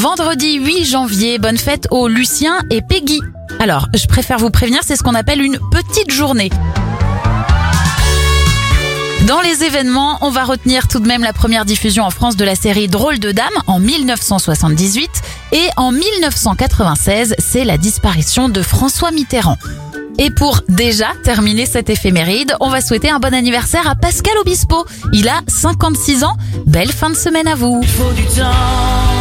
Vendredi 8 janvier, bonne fête aux Lucien et Peggy. Alors, je préfère vous prévenir, c'est ce qu'on appelle une petite journée. Dans les événements, on va retenir tout de même la première diffusion en France de la série Drôle de Dame en 1978 et en 1996, c'est la disparition de François Mitterrand. Et pour déjà terminer cette éphéméride, on va souhaiter un bon anniversaire à Pascal Obispo. Il a 56 ans. Belle fin de semaine à vous. Il faut du temps